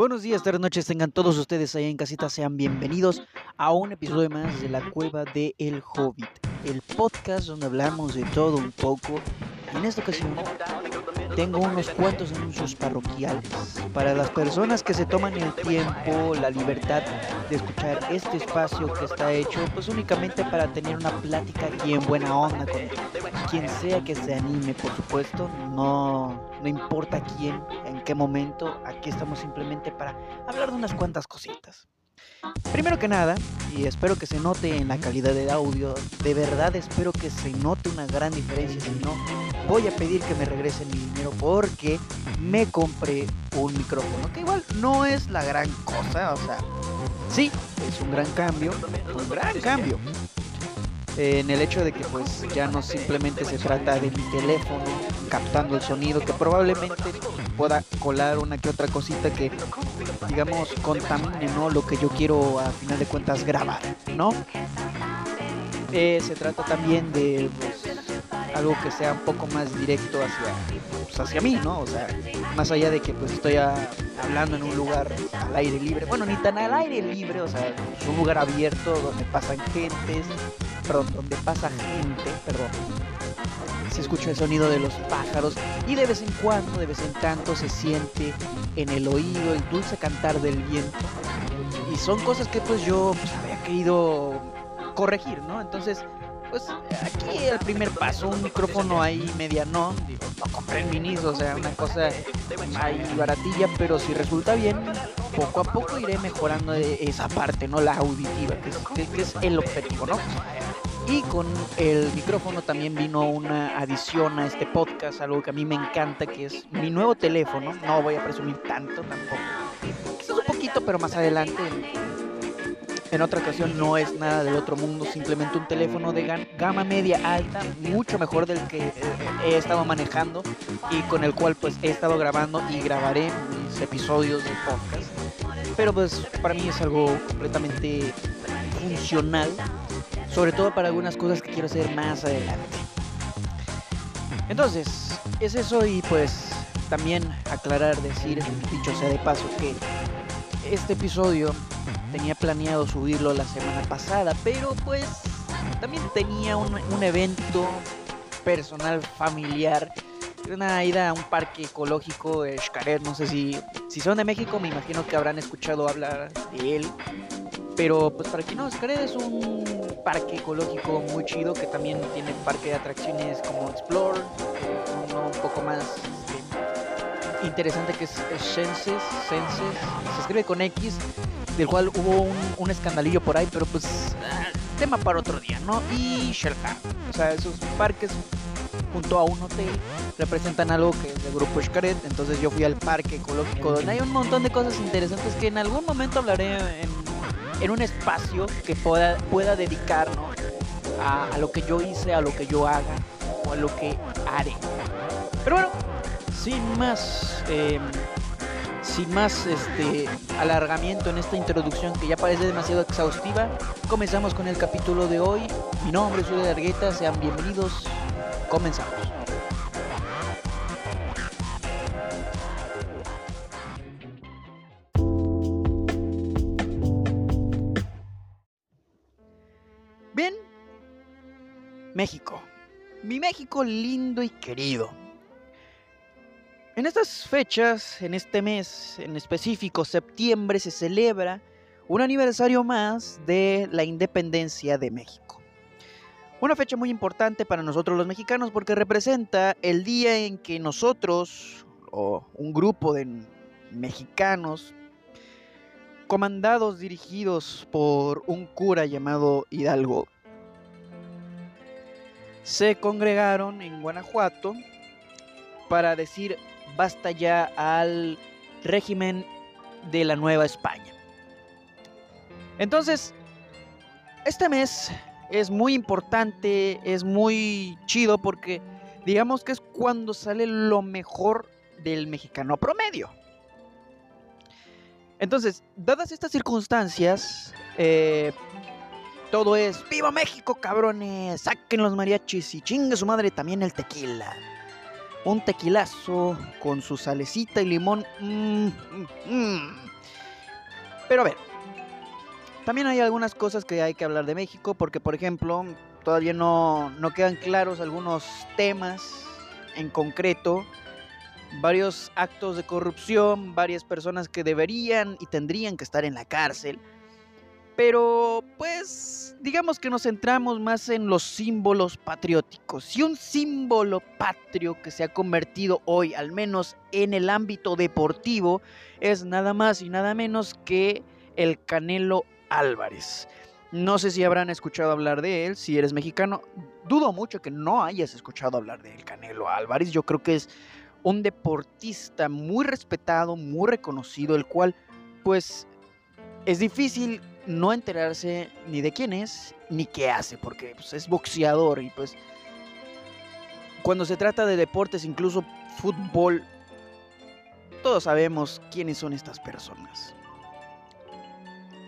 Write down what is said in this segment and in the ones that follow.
Buenos días, tardes, noches, tengan todos ustedes allá en casita, sean bienvenidos a un episodio más de la cueva de El Hobbit, el podcast donde hablamos de todo un poco. En esta ocasión tengo unos cuantos anuncios parroquiales para las personas que se toman el tiempo, la libertad de escuchar este espacio que está hecho pues únicamente para tener una plática aquí en buena onda con quien sea que se anime, por supuesto, no, no importa quién, en qué momento, aquí estamos simplemente para hablar de unas cuantas cositas. Primero que nada, y espero que se note en la calidad del audio, de verdad espero que se note una gran diferencia, si no, voy a pedir que me regresen mi dinero porque me compré un micrófono, que igual no es la gran cosa, o sea, sí, es un gran cambio, un gran cambio. En el hecho de que pues ya no simplemente se trata de mi teléfono captando el sonido, que probablemente pueda colar una que otra cosita que digamos contamine ¿no? lo que yo quiero a final de cuentas grabar, ¿no? Eh, se trata también de pues, algo que sea un poco más directo hacia, pues, hacia mí, ¿no? O sea, más allá de que pues estoy hablando en un lugar al aire libre, bueno, ni tan al aire libre, o sea, es un lugar abierto donde pasan gentes, perdón, donde pasa gente, perdón. Se escucha el sonido de los pájaros y de vez en cuando, de vez en tanto se siente en el oído el dulce cantar del viento. Y son cosas que pues yo pues, había querido corregir, ¿no? Entonces, pues aquí el primer paso, un micrófono ahí mediano, digo, no compré minis, o sea, una cosa ahí baratilla, pero si resulta bien, poco a poco iré mejorando esa parte, ¿no? La auditiva, que es, que es el objetivo, ¿no? Y con el micrófono también vino una adición a este podcast, algo que a mí me encanta, que es mi nuevo teléfono. No voy a presumir tanto tampoco. Quizás un poquito, pero más adelante. En otra ocasión no es nada del otro mundo, simplemente un teléfono de gama media alta, mucho mejor del que eh, he estado manejando y con el cual pues he estado grabando y grabaré mis episodios de podcast. Pero pues para mí es algo completamente funcional sobre todo para algunas cosas que quiero hacer más adelante. Entonces, es eso y pues también aclarar, decir, dicho sea de paso, que este episodio tenía planeado subirlo la semana pasada, pero pues también tenía un, evento personal familiar, una ida a un parque ecológico, Xcaret, no sé si, si son de México, me imagino que habrán escuchado hablar de él, pero pues para quien no, Xcaret es un parque ecológico muy chido que también tiene parque de atracciones como Explore, uno un poco más este, interesante que es Senses, Senses, se escribe con X, del cual hubo un, escandalillo por ahí, pero pues ah, tema para otro día, ¿no? Y Shelka, o sea, esos parques junto a un hotel representan algo que es del grupo Xcaret, entonces yo fui al parque ecológico donde hay un montón de cosas interesantes que en algún momento hablaré en un espacio que pueda, pueda dedicar a, lo que yo hice, a lo que yo haga o a lo que haré. Pero bueno, sin más, em, sin más este, alargamiento en esta introducción que ya parece demasiado exhaustiva, comenzamos con el capítulo de hoy. Mi nombre es Julio Argueta, sean bienvenidos. Comenzamos. México. Mi México lindo y querido. En estas fechas, en este mes en específico, septiembre, se celebra un aniversario más de la independencia de México. Una fecha muy importante para nosotros los mexicanos porque representa el día en que nosotros, o un grupo de mexicanos, comandados, dirigidos por un cura llamado Hidalgo, se congregaron en Guanajuato para decir basta ya al régimen de la Nueva España. Entonces, este mes es muy importante, es muy chido porque digamos que es cuando sale lo mejor del mexicano promedio. Entonces, dadas estas circunstancias, eh, todo es ¡Viva México, cabrones! ¡Saquen los mariachis y chingue su madre también el tequila! Un tequilazo con su salecita y limón. Mm, mm, mm. Pero a ver, también hay algunas cosas que hay que hablar de México, porque por ejemplo, todavía no, no quedan claros algunos temas en concreto, varios actos de corrupción, varias personas que deberían y tendrían que estar en la cárcel. Pero pues digamos que nos centramos más en los símbolos patrióticos. Y un símbolo patrio que se ha convertido hoy, al menos en el ámbito deportivo, es nada más y nada menos que el Canelo Álvarez. No sé si habrán escuchado hablar de él, si eres mexicano. Dudo mucho que no hayas escuchado hablar de él, Canelo Álvarez. Yo creo que es un deportista muy respetado, muy reconocido, el cual pues es difícil no enterarse ni de quién es ni qué hace, porque pues, es boxeador y pues cuando se trata de deportes, incluso fútbol, todos sabemos quiénes son estas personas.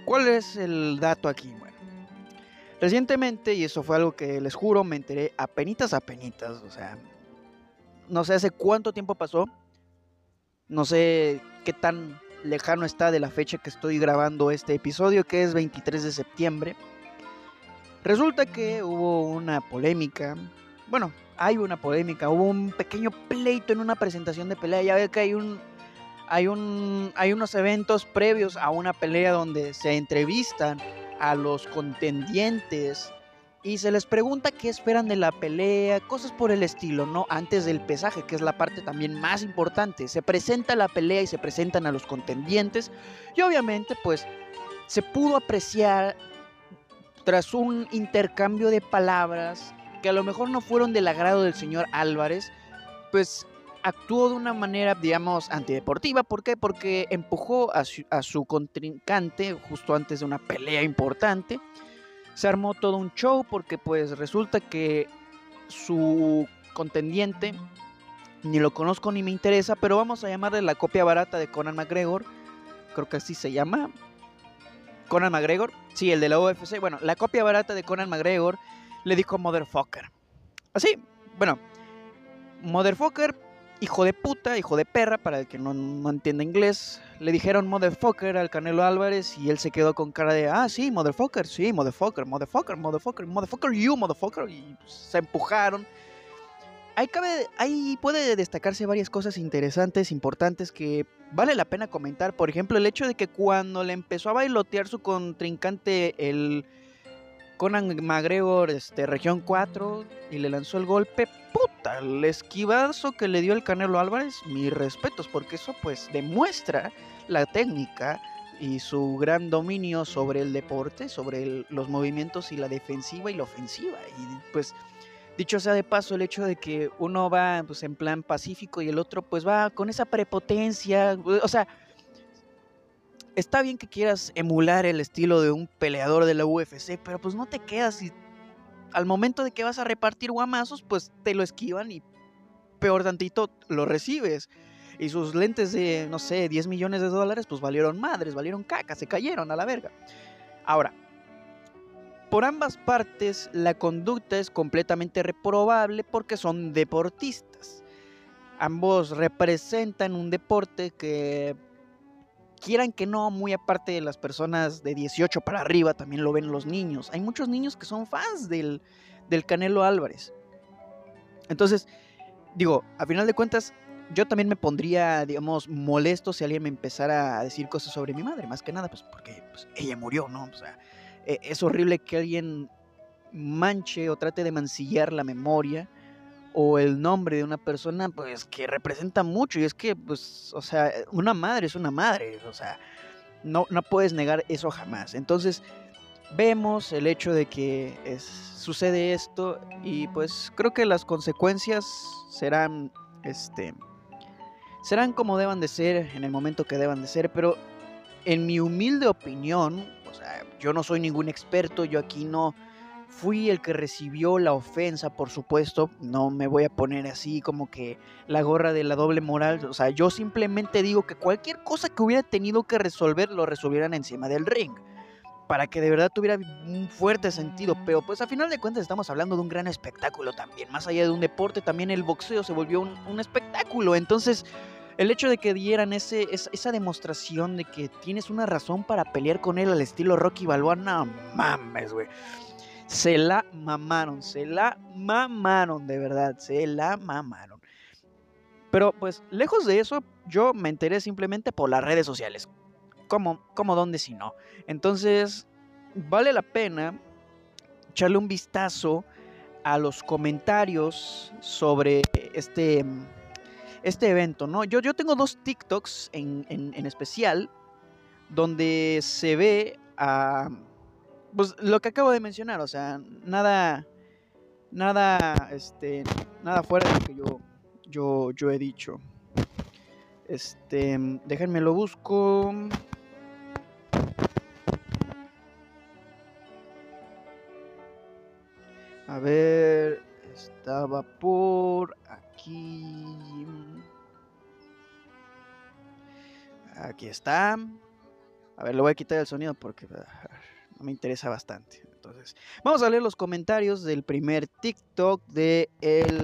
¿Cuál es el dato aquí? Bueno, recientemente, y eso fue algo que les juro, me enteré a penitas a penitas, o sea, no sé hace cuánto tiempo pasó, no sé qué tan lejano está de la fecha que estoy grabando este episodio, que es 23 de septiembre. Resulta que hubo una polémica, bueno, hay una polémica, hubo un pequeño pleito en una presentación de pelea, ya ve que hay un hay un hay unos eventos previos a una pelea donde se entrevistan a los contendientes y se les pregunta qué esperan de la pelea, cosas por el estilo, ¿no? Antes del pesaje, que es la parte también más importante. Se presenta la pelea y se presentan a los contendientes y obviamente pues se pudo apreciar tras un intercambio de palabras que a lo mejor no fueron del agrado del señor Álvarez, pues actuó de una manera, digamos, antideportiva. ¿Por qué? Porque empujó a su, a su contrincante justo antes de una pelea importante se armó todo un show porque pues resulta que su contendiente ni lo conozco ni me interesa, pero vamos a llamarle la copia barata de Conan McGregor. Creo que así se llama. Conan McGregor. Sí, el de la UFC. Bueno, la copia barata de Conan McGregor le dijo Motherfucker. Así, bueno, Motherfucker hijo de puta, hijo de perra, para el que no, no, inglés, le dijeron motherfucker al Canelo Álvarez y él se quedó con cara de, ah, sí, motherfucker, sí, motherfucker, motherfucker, motherfucker, motherfucker, you, motherfucker, y se empujaron. Ahí, cabe, ahí puede destacarse varias cosas interesantes, importantes que vale la pena comentar. Por ejemplo, el hecho de que cuando le empezó a bailotear su contrincante, el Conan McGregor, este, región 4, y le lanzó el golpe, puta, el esquivazo que le dio el Canelo Álvarez, mis respetos, porque eso pues demuestra la técnica y su gran dominio sobre el deporte, sobre los movimientos y la defensiva y la ofensiva. Y pues, dicho sea de paso, el hecho de que uno va pues, en plan pacífico y el otro pues va con esa prepotencia, o sea, está bien que quieras emular el estilo de un peleador de la UFC, pero pues no te quedas y al momento de que vas a repartir guamazos, pues te lo esquivan y peor tantito lo recibes. Y sus lentes de, no sé, 10 millones de dólares, pues valieron madres, valieron caca, se cayeron a la verga. Ahora, por ambas partes la conducta es completamente reprobable porque son deportistas. Ambos representan un deporte que quieran que no, muy aparte de las personas de 18 para arriba, también lo ven los niños. Hay muchos niños que son fans del, del Canelo Álvarez. Entonces, digo, a final de cuentas, yo también me pondría, digamos, molesto si alguien me empezara a decir cosas sobre mi madre, más que nada, pues porque pues, ella murió, ¿no? O sea, e, es horrible que alguien manche o trate de mancillar la memoria o el nombre de una persona, pues que representa mucho. Y es que, pues, o sea, una madre es una madre, o sea, no, no puedes negar eso jamás. Entonces, vemos el hecho de que sucede esto y pues creo que las consecuencias serán, este, serán como deban de ser en el momento que deban de ser, pero en mi humilde opinión, o sea, yo no soy ningún experto, yo aquí no Fui el que recibió la ofensa, por supuesto. No me voy a poner así como que la gorra de la doble moral. O sea, yo simplemente digo que cualquier cosa que hubiera tenido que resolver lo resolvieran encima del ring. para que de verdad tuviera un fuerte sentido. Pero pues a final de cuentas estamos hablando de un gran espectáculo también. Más allá de un deporte, también el boxeo se volvió un, espectáculo. Entonces, el hecho de que dieran ese, esa, demostración de que tienes una razón para pelear con él al estilo Rocky Balboa, no mames, güey. Se la mamaron, se la mamaron, de verdad, se la mamaron. Pero pues lejos de eso, yo me enteré simplemente por las redes sociales. ¿Cómo, cómo dónde si no? Entonces, vale la pena echarle un vistazo a los comentarios sobre este, este evento, ¿no? Yo, yo tengo dos TikToks en, en, especial donde se ve a... Pues lo que acabo de mencionar, o sea, nada... Nada, este, nada fuera de lo que yo yo, yo he dicho. Este, déjenme lo busco. A ver, estaba por aquí. Aquí está. A ver, le voy a quitar el sonido porque ah, me interesa bastante. Entonces, vamos a leer los comentarios del primer TikTok de el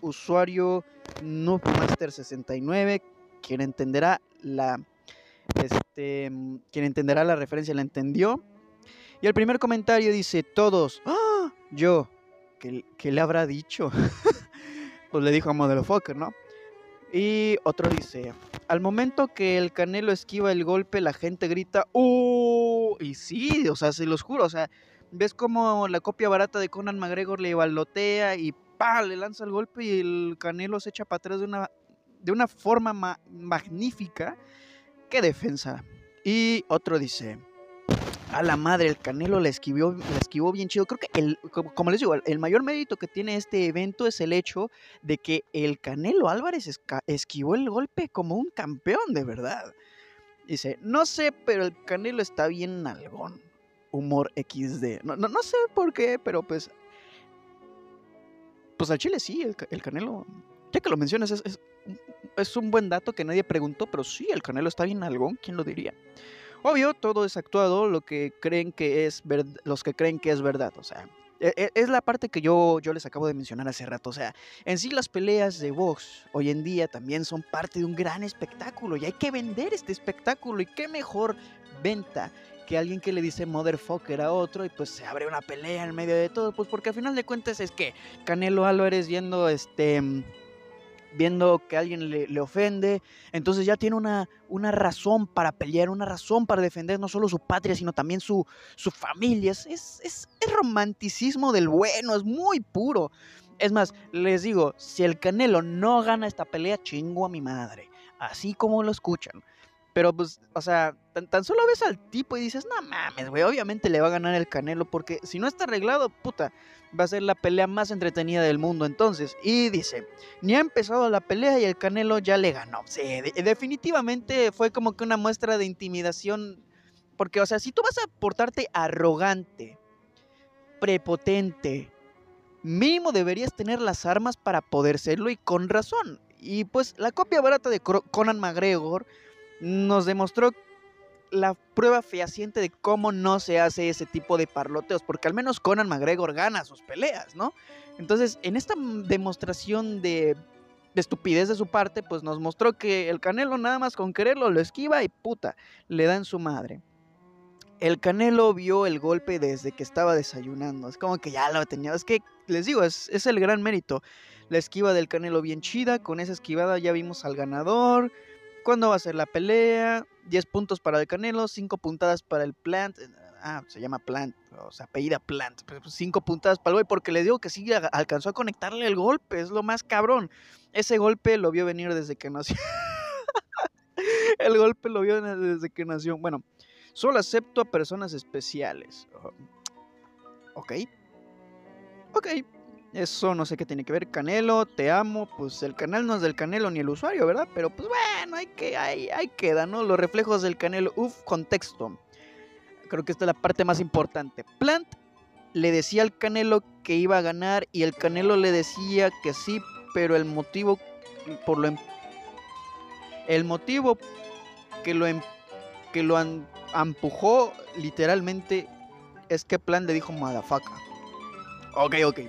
usuario Noobmaster69, quien entenderá la este, quien entenderá la referencia la entendió. Y el primer comentario dice, todos, ¡Ah! yo, ¿qué, le habrá dicho? pues le dijo a Modelo Fokker, ¿no? Y otro dice, al momento que el Canelo esquiva el golpe, la gente grita, ¡Uh! Y sí, o sea, se los juro, o sea, ves como la copia barata de Conan McGregor le balotea y le lanza el golpe y el Canelo se echa para atrás de una, de una forma magnífica. ¡Qué defensa! Y otro dice, a la madre, el Canelo la esquivó, esquivó bien chido. Creo que, el, como les digo, el mayor mérito que tiene este evento es el hecho de que el Canelo Álvarez esquivó el golpe como un campeón, de verdad. Dice, no sé, pero el Canelo está bien nalgón. Humor XD. No, no, no sé por qué, pero pues pues al Chile sí, el, Canelo. Ya que lo mencionas, es, un buen dato que nadie preguntó, pero sí, el Canelo está bien algún, ¿quién lo diría? Obvio, todo es actuado, lo que creen que es los que creen que es verdad, o sea, es la parte que yo, yo les acabo de mencionar hace rato. O sea, en sí las peleas de box hoy en día también son parte de un gran espectáculo y hay que vender este espectáculo. Y qué mejor venta que alguien que le dice motherfucker a otro y pues se abre una pelea en medio de todo, pues porque al final de cuentas es que Canelo Álvarez viendo este viendo que alguien le, ofende, entonces ya tiene una, una, razón para pelear, una razón para defender no solo su patria, sino también su, su familia. Es, es, es, romanticismo del bueno, es muy puro. Es más, les digo, si el Canelo no gana esta pelea, chingo a mi madre. Así como lo escuchan. Pero pues, o sea, tan, solo ves al tipo y dices, no mames, güey, obviamente le va a ganar el Canelo porque si no está arreglado, puta, va a ser la pelea más entretenida del mundo entonces. Y dice, ni ha empezado la pelea y el Canelo ya le ganó. Sí, definitivamente fue como que una muestra de intimidación. Porque, o sea, si tú vas a portarte arrogante, prepotente, mínimo deberías tener las armas para poder serlo y con razón. Y pues la copia barata de Conan McGregor nos demostró la prueba fehaciente de cómo no se hace ese tipo de parloteos, porque al menos Conan McGregor gana sus peleas, ¿no? Entonces, en esta demostración de, estupidez de su parte, pues nos mostró que el Canelo nada más con quererlo lo esquiva y puta, le da en su madre. El Canelo vio el golpe desde que estaba desayunando, es como que ya lo tenía, es que les digo, es, es el gran mérito. La esquiva del Canelo bien chida, con esa esquivada ya vimos al ganador, ¿Cuándo va a ser la pelea? 10 puntos para el Canelo, 5 puntadas para el Plant. Ah, se llama Plant, o sea, apellida Plant. 5 puntadas para el güey, porque le digo que sí alcanzó a conectarle el golpe, es lo más cabrón. Ese golpe lo vio venir desde que nació. el golpe lo vio desde que nació. Bueno, solo acepto a personas especiales. Ok. Ok, eso no sé qué tiene que ver. Canelo, te amo. Pues el canal no es del Canelo ni el usuario, ¿verdad? Pero pues bueno, hay que, hay, hay queda, ¿no? Los reflejos del Canelo. Uf, contexto. Creo que esta es la parte más importante. Plant le decía al Canelo que iba a ganar y el Canelo le decía que sí, pero el motivo por lo em, el motivo que lo em, que lo empujó literalmente es que Plan le dijo madafaca. Ok, ok.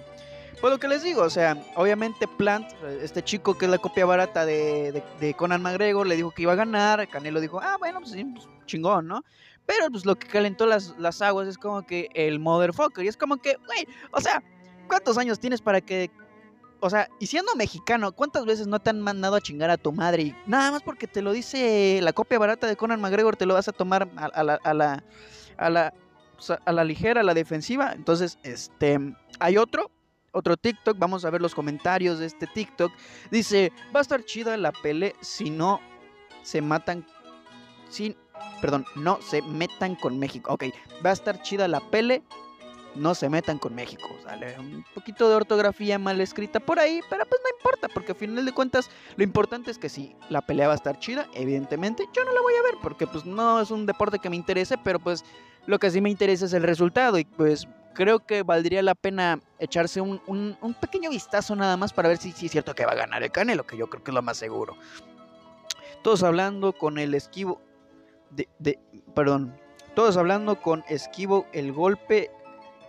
Pues lo que les digo, o sea, obviamente Plant, este chico que es la copia barata de, Conan McGregor, le dijo que iba a ganar. Canelo dijo, ah, bueno, pues sí, pues, chingón, ¿no? Pero pues lo que calentó las, las aguas es como que el motherfucker. Y es como que, güey, o sea, ¿cuántos años tienes para que o sea, y siendo mexicano, ¿cuántas veces no te han mandado a chingar a tu madre? Y nada más porque te lo dice la copia barata de Conan McGregor, te lo vas a tomar a, la, a la, a la, a la ligera, a la defensiva. Entonces, este, hay otro, otro TikTok, vamos a ver los comentarios de este TikTok. Dice, va a estar chida la pele si no se matan, sin, perdón, no se metan con México. Ok, va a estar chida la pele no se metan con México. Sale un poquito de ortografía mal escrita por ahí, pero pues no importa, porque al final de cuentas lo importante es que si la pelea va a estar chida, evidentemente yo no la voy a ver, porque pues no es un deporte que me interese, pero pues lo que sí me interesa es el resultado y pues creo que valdría la pena echarse un, pequeño vistazo nada más para ver si, es cierto que va a ganar el Canelo, que yo creo que es lo más seguro. Todos hablando con el esquivo de, de perdón, todos hablando con esquivo el golpe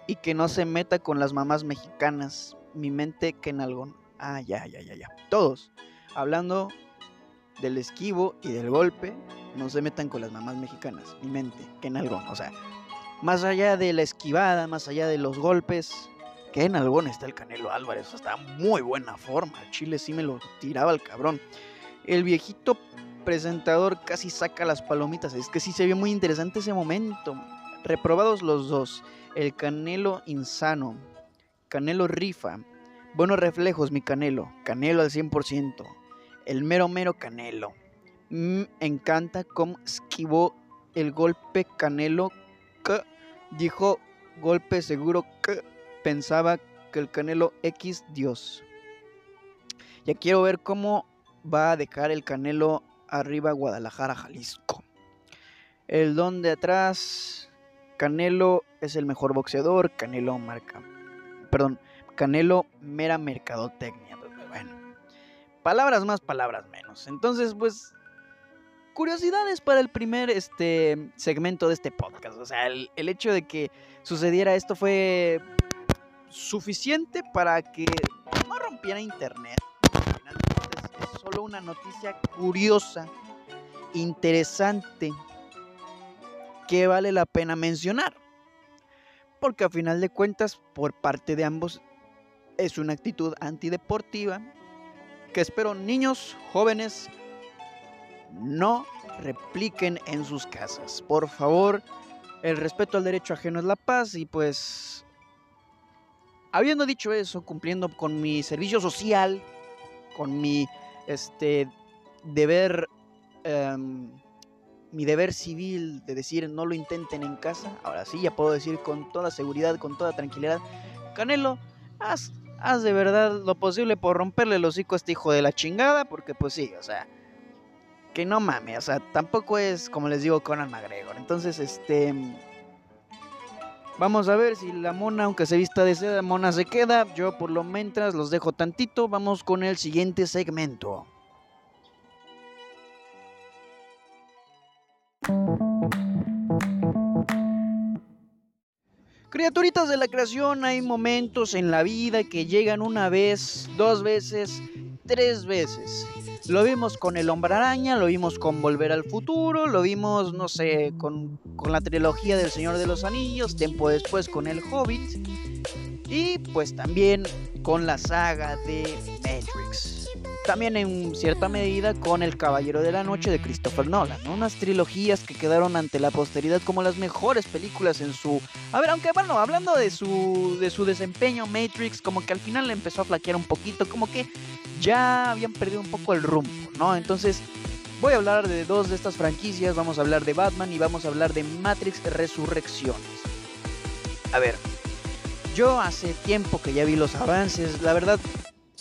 y que no se meta con las mamás mexicanas. Mi mente que en algo. Ah, ya, ya, ya, ya. Todos hablando del esquivo y del golpe, no se metan con las mamás mexicanas. Mi mente que en algo. O sea, más allá de la esquivada, más allá de los golpes, que en algo está el Canelo Álvarez. Está muy buena forma. Chile sí me lo tiraba el cabrón. El viejito presentador casi saca las palomitas. Es que sí se vio muy interesante ese momento. Reprobados los dos. El Canelo insano. Canelo rifa. Buenos reflejos, mi Canelo. Canelo al 100%. El mero mero Canelo. Me encanta cómo esquivó el golpe Canelo dijo golpe seguro que pensaba que el Canelo X Dios. Ya quiero ver cómo va a dejar el Canelo arriba Guadalajara, Jalisco. El don de atrás Canelo es el mejor boxeador, Canelo marca. Perdón, Canelo mera mercadotecnia. Bueno, palabras más, palabras menos. Entonces, pues, curiosidades para el primer este, segmento de este podcast. O sea, el, hecho de que sucediera esto fue suficiente para que no rompiera internet. es solo una noticia curiosa, interesante que vale la pena mencionar. Porque a final de cuentas, por parte de ambos, es una actitud antideportiva que espero niños, jóvenes, no repliquen en sus casas. Por favor, el respeto al derecho ajeno es la paz y pues, habiendo dicho eso, cumpliendo con mi servicio social, con mi este, deber em, mi deber civil de decir no lo intenten en casa, ahora sí ya puedo decir con toda seguridad, con toda tranquilidad, Canelo, haz, haz de verdad lo posible por romperle el hocico a este hijo de la chingada, porque pues sí, o sea, que no mames, o sea, tampoco es como les digo Conan McGregor. Entonces, este... Vamos a ver si la mona, aunque se vista de seda, mona se queda. Yo por lo mientras los dejo tantito. Vamos con el siguiente segmento. Criaturitas de la creación, hay momentos en la vida que llegan una vez, dos veces, tres veces. Lo vimos con el hombre araña, lo vimos con Volver al Futuro, lo vimos, no sé, con, con la trilogía del Señor de los Anillos, tiempo después con el Hobbit y pues también con la saga de Matrix también en cierta medida con El Caballero de la Noche de Christopher Nolan, unas trilogías que quedaron ante la posteridad como las mejores películas en su... A ver, aunque bueno, hablando de su, de su desempeño, Matrix como que al final le empezó a flaquear un poquito, como que ya habían perdido un poco el rumbo, ¿no? Entonces voy a hablar de dos de estas franquicias, vamos a hablar de Batman y vamos a hablar de Matrix Resurrecciones. A ver, yo hace tiempo que ya vi los avances, la verdad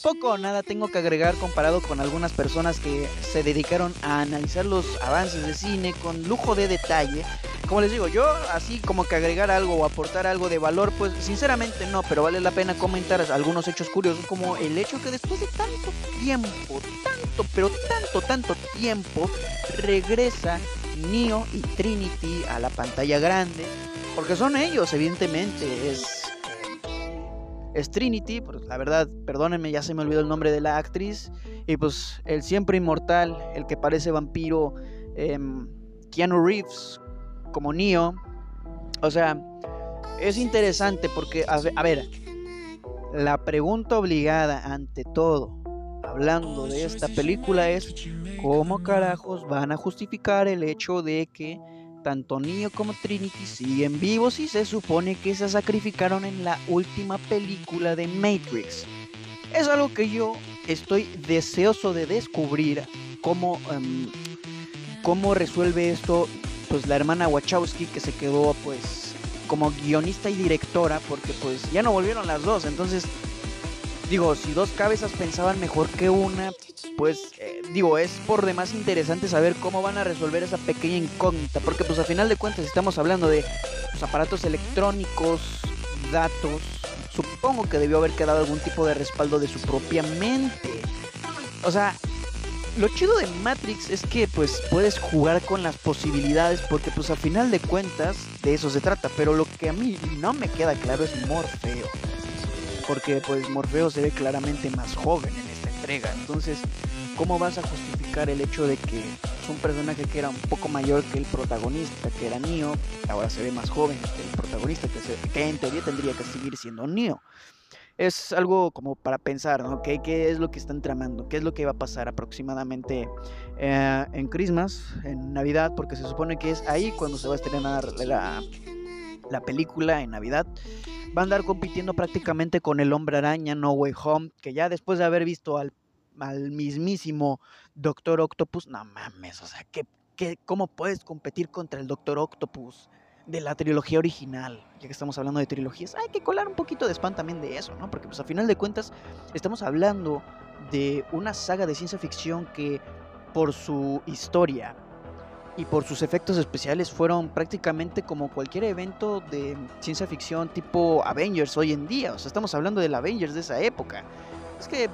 poco o nada tengo que agregar comparado con algunas personas que se dedicaron a analizar los avances de cine con lujo de detalle. Como les digo, yo así como que agregar algo o aportar algo de valor, pues sinceramente no, pero vale la pena comentar algunos hechos curiosos como el hecho que después de tanto tiempo, tanto, pero tanto, tanto tiempo, regresa Neo y Trinity a la pantalla grande, porque son ellos, evidentemente, es, es Trinity, pues la verdad, perdónenme, ya se me olvidó el nombre de la actriz, y pues el siempre inmortal, el que parece vampiro, em, Keanu Reeves como Neo, o sea, es interesante porque, a ver, la pregunta obligada ante todo, hablando de esta película, es cómo carajos van a justificar el hecho de que tanto Neo como Trinity siguen vivos y se supone que se sacrificaron en la última película de Matrix. Es algo que yo estoy deseoso de descubrir cómo, em, cómo resuelve esto pues la hermana Wachowski que se quedó pues como guionista y directora porque pues ya no volvieron las dos entonces digo si dos cabezas pensaban mejor que una pues eh, digo es por demás interesante saber cómo van a resolver esa pequeña incógnita porque pues a final de cuentas estamos hablando de pues, aparatos electrónicos datos supongo que debió haber quedado algún tipo de respaldo de su propia mente o sea lo chido de Matrix es que pues puedes jugar con las posibilidades porque pues a final de cuentas de eso se trata, pero lo que a mí no me queda claro es Morfeo. Porque pues Morfeo se ve claramente más joven en esta entrega, entonces ¿cómo vas a justificar el hecho de que es un personaje que era un poco mayor que el protagonista, que era Neo, ahora se ve más joven que el protagonista, que, en teoría tendría que seguir siendo Neo? es algo como para pensar, ¿no? ¿Qué, ¿Qué, es lo que están tramando? ¿Qué es lo que va a pasar aproximadamente eh, en Christmas, en Navidad? Porque se supone que es ahí cuando se va a estrenar la, la película en Navidad. Va a andar compitiendo prácticamente con el hombre araña No Way Home, que ya después de haber visto al, al mismísimo Doctor Octopus, no mames, o sea, ¿qué, ¿cómo puedes competir contra el Doctor Octopus? de la trilogía original, ya que estamos hablando de trilogías, hay que colar un poquito de spam también de eso, ¿no? Porque pues a final de cuentas estamos hablando de una saga de ciencia ficción que por su historia y por sus efectos especiales fueron prácticamente como cualquier evento de ciencia ficción tipo Avengers hoy en día, o sea, estamos hablando del Avengers de esa época. Es que,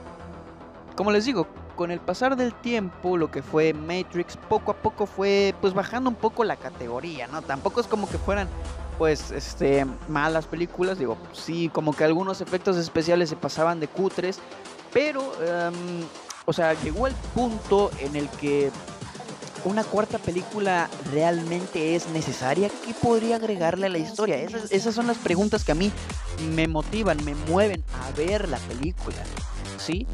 como les digo, con el pasar del tiempo, lo que fue Matrix, poco a poco fue pues bajando un poco la categoría, ¿no? Tampoco es como que fueran pues este malas películas, digo, sí, como que algunos efectos especiales se pasaban de cutres, pero em, o sea, llegó el punto en el que una cuarta película realmente es necesaria? ¿Qué podría agregarle a la historia? Esas, esas son las preguntas que a mí me motivan, me mueven a ver la película. ¿Sí?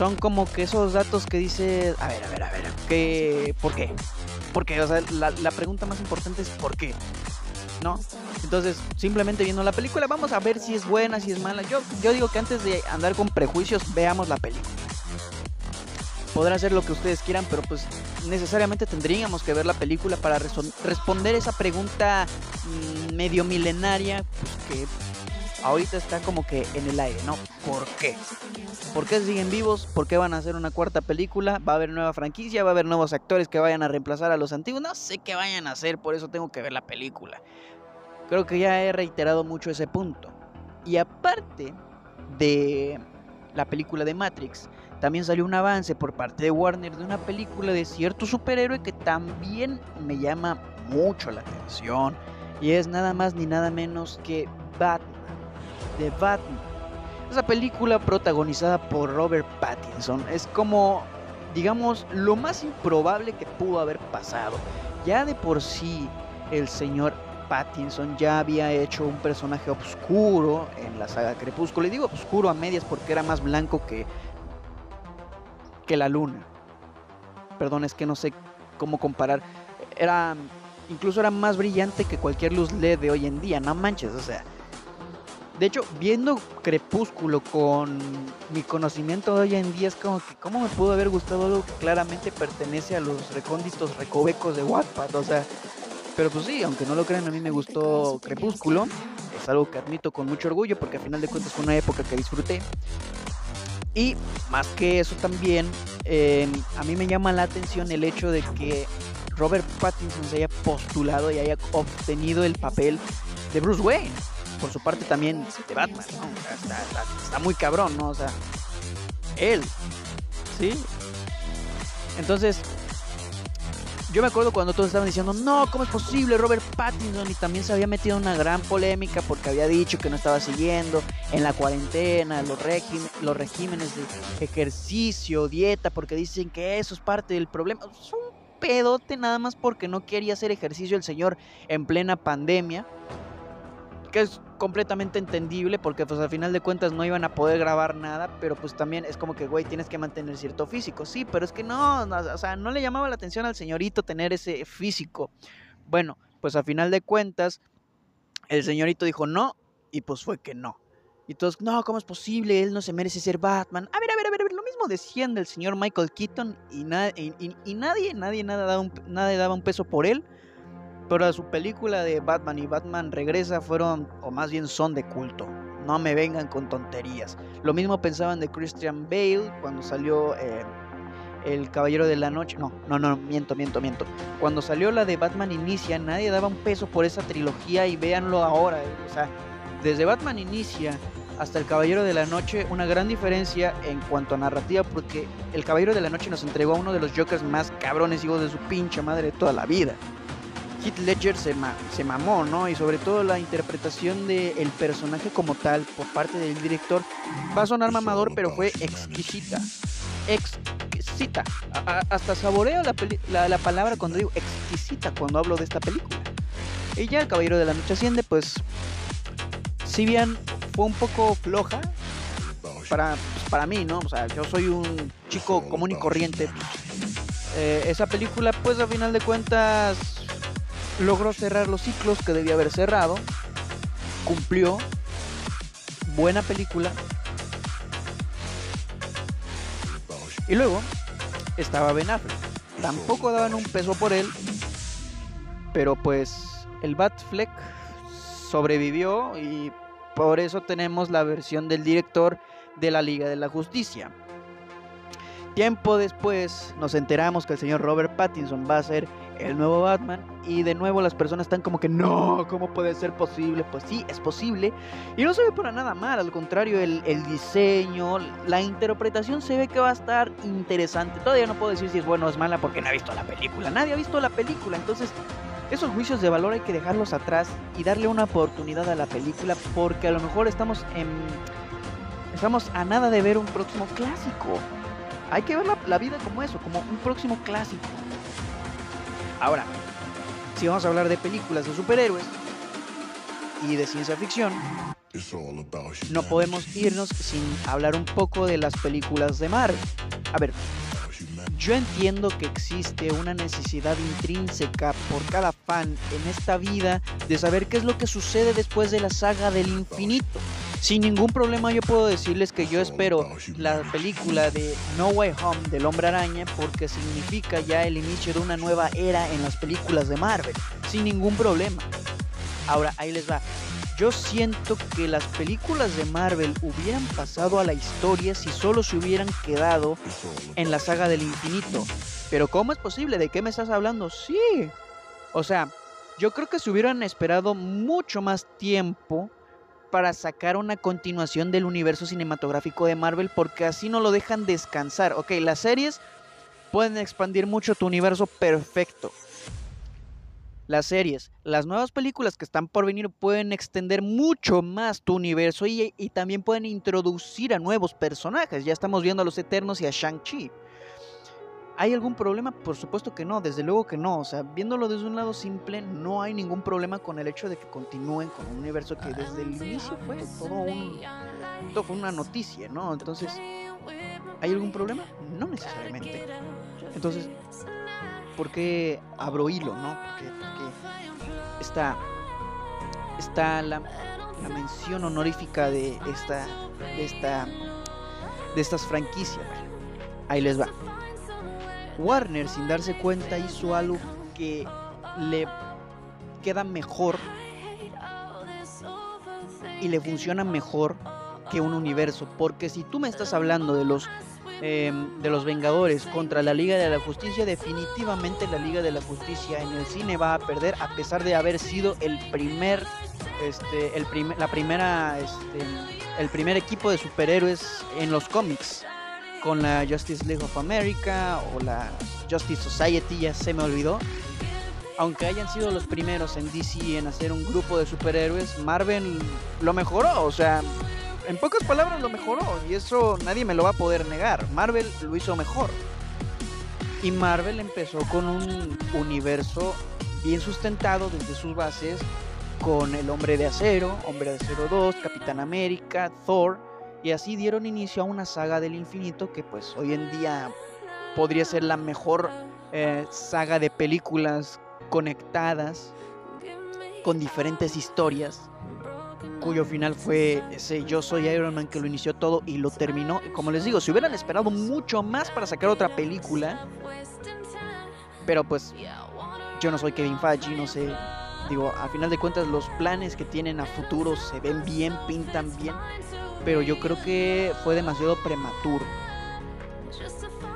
son como que esos datos que dice, a ver, a ver, a ver, ¿qué, ¿por qué? Porque, o sea, la, pregunta más importante es ¿por qué? ¿No? Entonces, simplemente viendo la película, vamos a ver si es buena, si es mala. Yo, yo digo que antes de andar con prejuicios, veamos la película. Podrá ser lo que ustedes quieran, pero pues necesariamente tendríamos que ver la película para responder esa pregunta mm, medio milenaria pues, que ahorita está como que en el aire, ¿no? ¿Por qué? ¿Por qué siguen vivos? ¿Por qué van a hacer una cuarta película? ¿Va a haber nueva franquicia? ¿Va a haber nuevos actores que vayan a reemplazar a los antiguos? No sé qué vayan a hacer, por eso tengo que ver la película. Creo que ya he reiterado mucho ese punto. Y aparte de la película de Matrix, también salió un avance por parte de Warner de una película de cierto superhéroe que también me llama mucho la atención. Y es nada más ni nada menos que Batman de Batman. Esa película protagonizada por Robert Pattinson es como, digamos, lo más improbable que pudo haber pasado. Ya de por sí el señor Pattinson ya había hecho un personaje oscuro en la saga Crepúsculo. Le digo oscuro a medias porque era más blanco que, que la luna. Perdón, es que no sé cómo comparar. Era incluso era más brillante que cualquier luz LED de hoy en día. No manches, o sea, de hecho, viendo Crepúsculo con mi conocimiento de hoy en día, es como que, ¿cómo me pudo haber gustado algo que claramente pertenece a los recónditos recovecos de Wattpad? O sea, pero pues sí, aunque no lo crean, a mí me gustó Crepúsculo. Es algo que admito con mucho orgullo porque al final de cuentas fue una época que disfruté. Y más que eso también, em, a mí me llama la atención el hecho de que Robert Pattinson se haya postulado y haya obtenido el papel de Bruce Wayne por su parte también de Batman, ¿no? está, muy cabrón, ¿no? O sea, él, ¿sí? Entonces, yo me acuerdo cuando todos estaban diciendo, no, ¿cómo es posible Robert Pattinson? Y también se había metido en una gran polémica porque había dicho que no estaba siguiendo en la cuarentena los, los regímenes de ejercicio, dieta, porque dicen que eso es parte del problema. Es un pedote nada más porque no quería hacer ejercicio el señor en plena pandemia que es completamente entendible porque pues al final de cuentas no iban a poder grabar nada, pero pues también es como que, güey, tienes que mantener cierto físico. Sí, pero es que no, o sea, no le llamaba la atención al señorito tener ese físico. Bueno, pues al final de cuentas, el señorito dijo no y pues fue que no. Y todos, no, ¿cómo es posible? Él no se merece ser Batman. A ver, a ver, a ver, lo mismo decían del señor Michael Keaton y, y, nadie, nadie, nada daba nadie daba un peso por él. Pero su película de Batman y Batman Regresa fueron, o más bien son de culto. No me vengan con tonterías. Lo mismo pensaban de Christian Bale cuando salió eh, El Caballero de la Noche. No, no, no, miento, miento, miento. Cuando salió la de Batman Inicia, nadie daba un peso por esa trilogía y véanlo ahora. Eh, o sea, desde Batman Inicia hasta El Caballero de la Noche, una gran diferencia en cuanto a narrativa, porque El Caballero de la Noche nos entregó a uno de los Jokers más cabrones, hijos de su pinche madre de toda la vida. Heath Ledger se, se mamó, ¿no? Y sobre todo la interpretación del personaje como tal por parte del director va a sonar mamador, pero fue exquisita. Exquisita. hasta saboreo la, la, palabra cuando digo exquisita cuando hablo de esta película. Y ya El Caballero de la Noche Asciende, pues, si bien fue un poco floja, para, pues, para mí, ¿no? O sea, yo soy un chico común y corriente. Eh, esa película, pues, a final de cuentas, logró cerrar los ciclos que debía haber cerrado, cumplió, buena película. Y luego estaba Ben Affleck. Tampoco daban un peso por él, pero pues el Batfleck sobrevivió y por eso tenemos la versión del director de la Liga de la Justicia. Tiempo después nos enteramos que el señor Robert Pattinson va a ser el nuevo Batman y de nuevo las personas están como que no, ¿cómo puede ser posible? Pues sí, es posible y no se ve para nada mal, al contrario, el, diseño, la interpretación se ve que va a estar interesante. Todavía no puedo decir si es bueno o es mala porque no he visto la película, nadie ha visto la película, entonces esos juicios de valor hay que dejarlos atrás y darle una oportunidad a la película porque a lo mejor estamos en... Estamos a nada de ver un próximo clásico. Hay que ver la, vida como eso, como un próximo clásico. Ahora, si vamos a hablar de películas de superhéroes y de ciencia ficción, no podemos irnos sin hablar un poco de las películas de Marvel. A ver, yo entiendo que existe una necesidad intrínseca por cada fan en esta vida de saber qué es lo que sucede después de la saga del infinito. Sin ningún problema yo puedo decirles que yo espero la película de No Way Home del Hombre Araña porque significa ya el inicio de una nueva era en las películas de Marvel. Sin ningún problema. Ahora, ahí les va. Yo siento que las películas de Marvel hubieran pasado a la historia si solo se hubieran quedado en la saga del infinito. Pero ¿cómo es posible? ¿De qué me estás hablando? Sí. O sea, yo creo que se hubieran esperado mucho más tiempo para sacar una continuación del universo cinematográfico de Marvel porque así no lo dejan descansar. Ok, las series pueden expandir mucho tu universo perfecto. Las series, las nuevas películas que están por venir pueden extender mucho más tu universo y, y también pueden introducir a nuevos personajes. Ya estamos viendo a los Eternos y a Shang-Chi. ¿Hay algún problema? Por supuesto que no, desde luego que no. O sea, viéndolo desde un lado simple, no hay ningún problema con el hecho de que continúen con un universo que desde el inicio fue todo un. Una noticia, ¿no? Entonces, ¿hay algún problema? No necesariamente. Entonces, ¿por qué abro hilo, no? Porque, porque está. Está la, la mención honorífica de esta. de esta. de estas franquicias. Ahí les va. Warner, sin darse cuenta, hizo algo que le queda mejor y le funciona mejor que un universo. Porque si tú me estás hablando de los em, de los Vengadores contra la Liga de la Justicia, definitivamente la Liga de la Justicia en el cine va a perder a pesar de haber sido el primer este el la primera este, el primer equipo de superhéroes en los cómics. Con la Justice League of America o la Justice Society, ya se me olvidó. Aunque hayan sido los primeros en DC en hacer un grupo de superhéroes, Marvel lo mejoró, o sea, en pocas palabras lo mejoró y eso nadie me lo va a poder negar. Marvel lo hizo mejor. Y Marvel empezó con un universo bien sustentado desde sus bases con el Hombre de Acero, Hombre de Acero 2, Capitán América, Thor, y así dieron inicio a una saga del infinito que pues hoy en día podría ser la mejor eh, saga de películas conectadas con diferentes historias cuyo final fue ese Yo soy Iron Man que lo inició todo y lo terminó. Como les digo, si hubieran esperado mucho más para sacar otra película, pero pues yo no soy Kevin Feige, no sé. Digo, a final de cuentas los planes que tienen a futuro se ven bien, pintan bien, pero yo creo que fue demasiado prematuro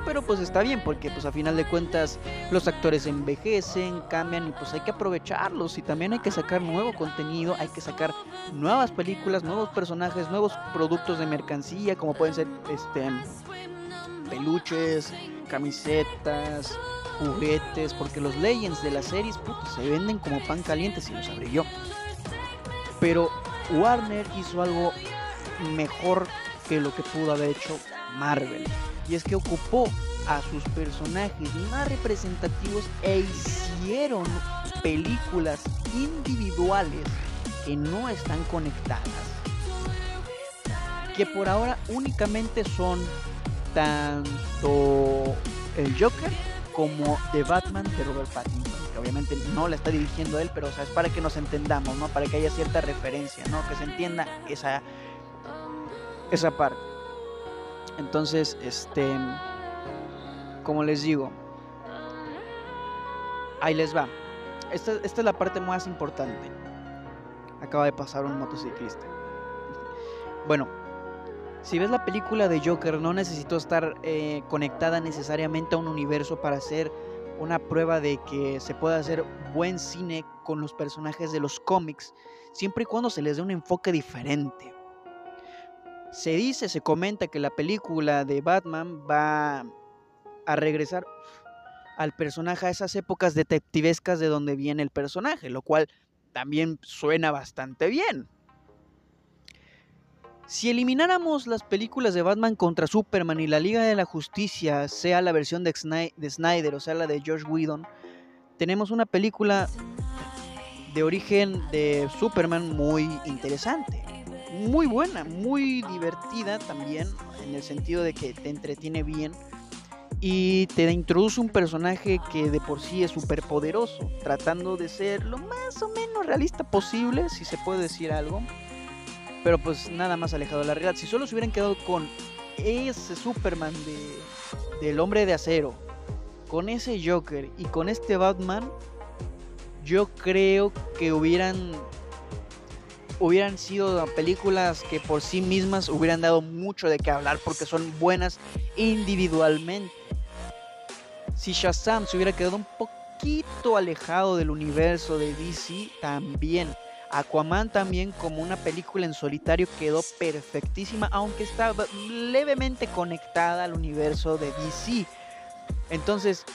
pero pues está bien porque pues a final de cuentas los actores envejecen, cambian y pues hay que aprovecharlos y también hay que sacar nuevo contenido, hay que sacar nuevas películas, nuevos personajes, nuevos productos de mercancía como pueden ser este peluches, camisetas, juguetes, porque los Legends de las series se venden como pan caliente si lo sabré yo. Pero Warner hizo algo mejor que lo que pudo haber hecho Marvel y es que ocupó a sus personajes más representativos e hicieron películas individuales que no están conectadas. Que por ahora únicamente son tanto el Joker como The Batman de Robert Pattinson. Que obviamente no la está dirigiendo él, pero es para que nos entendamos, ¿no? Para que haya cierta referencia, ¿no? Que se entienda esa, esa parte. Entonces, este, como les digo, ahí les va. Esta, esta es la parte más importante. Acaba de pasar un motociclista. Bueno, si ves la película de Joker, no necesito estar eh, conectada necesariamente a un universo para hacer una prueba de que se puede hacer buen cine con los personajes de los cómics, siempre y cuando se les dé un enfoque diferente. Se dice, se comenta que la película de Batman va a regresar al personaje a esas épocas detectivescas de donde viene el personaje, lo cual también suena bastante bien. Si elimináramos las películas de Batman contra Superman y la Liga de la Justicia, sea la versión de Snyder o sea la de George Whedon, tenemos una película de origen de Superman muy interesante muy buena, muy divertida también, en el sentido de que te entretiene bien y te introduce un personaje que de por sí es súper poderoso, tratando de ser lo más o menos realista posible, si se puede decir algo, pero pues nada más alejado de la realidad. Si solo se hubieran quedado con ese Superman de, del hombre de acero, con ese Joker y con este Batman, yo creo que hubieran hubieran sido películas que por sí mismas hubieran dado mucho de qué hablar porque son buenas individualmente. Si Shazam se hubiera quedado un poquito alejado del universo de DC, también. Aquaman también como una película en solitario quedó perfectísima, aunque estaba levemente conectada al universo de DC. Entonces,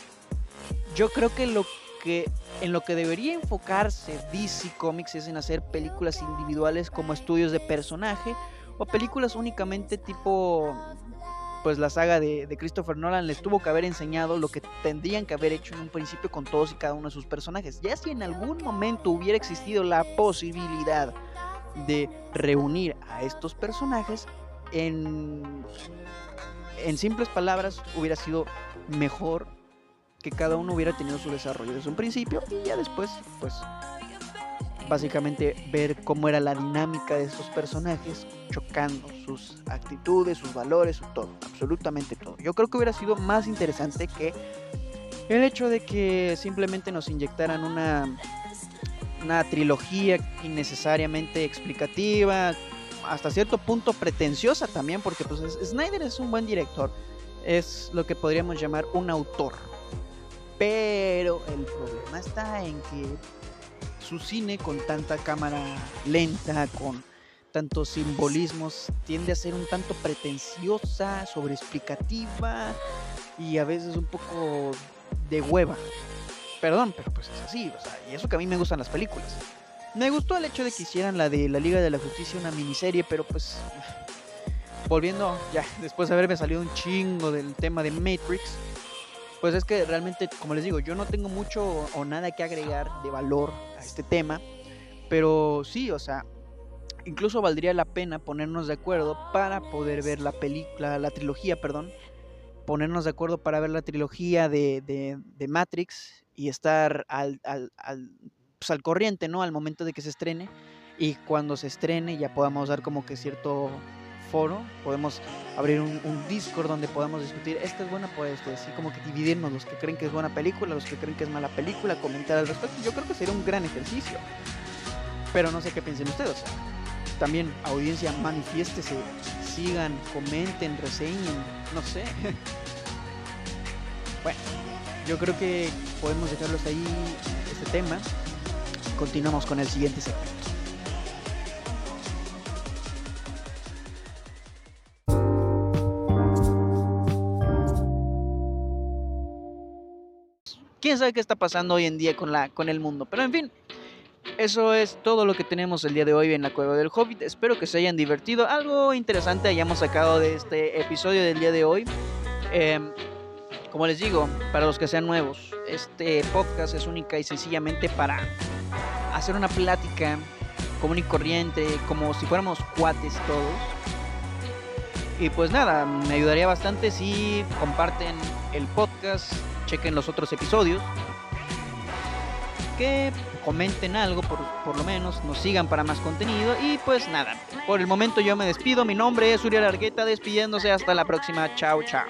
yo creo que lo que en lo que debería enfocarse DC Comics es en hacer películas individuales como estudios de personaje o películas únicamente tipo pues la saga de, Christopher Nolan les tuvo que haber enseñado lo que tendrían que haber hecho en un principio con todos y cada uno de sus personajes. Ya si en algún momento hubiera existido la posibilidad de reunir a estos personajes, en, en simples palabras hubiera sido mejor que cada uno hubiera tenido su desarrollo desde un principio y ya después, pues, básicamente ver cómo era la dinámica de esos personajes, chocando sus actitudes, sus valores, todo, absolutamente todo. Yo creo que hubiera sido más interesante que el hecho de que simplemente nos inyectaran una, una trilogía innecesariamente explicativa, hasta cierto punto pretenciosa también, porque pues Snyder es un buen director, es lo que podríamos llamar un autor pero el problema está en que su cine con tanta cámara lenta, con tantos simbolismos, tiende a ser un tanto pretenciosa, sobreexplicativa y a veces un poco de hueva. Perdón, pero pues es así, o sea, y eso que a mí me gustan las películas. Me gustó el hecho de que hicieran la de la Liga de la Justicia una miniserie, pero pues volviendo ya, después de haberme salido un chingo del tema de Matrix, pues es que realmente, como les digo, yo no tengo mucho o nada que agregar de valor a este tema, pero sí, o sea, incluso valdría la pena ponernos de acuerdo para poder ver la película, la trilogía, perdón, ponernos de acuerdo para ver la trilogía de, de, Matrix y estar al, al, al, pues al corriente, ¿no? Al momento de que se estrene y cuando se estrene ya podamos dar como que cierto foro, podemos abrir un, un, Discord donde podamos discutir, esta es buena, pues así como que dividirnos los que creen que es buena película, los que creen que es mala película, comentar al respecto. Yo creo que sería un gran ejercicio. Pero no sé qué piensen ustedes también audiencia manifiéstese, sigan, comenten, reseñen, no sé. bueno, yo creo que podemos dejarlo hasta ahí este tema. Continuamos con el siguiente segmento. Quién sabe qué está pasando hoy en día con la con el mundo, pero en fin, eso es todo lo que tenemos el día de hoy en la Cueva del Hobbit. Espero que se hayan divertido. Algo interesante hayamos sacado de este episodio del día de hoy. Em, como les digo, para los que sean nuevos, este podcast es única y sencillamente para hacer una plática común y corriente, como si fuéramos cuates todos. Y pues nada, me ayudaría bastante si comparten el podcast, chequen los otros episodios. Que comenten algo por, por, lo menos, nos sigan para más contenido y pues nada, por el momento yo me despido, mi nombre es Uriel Argueta despidiéndose hasta la próxima, chao chao.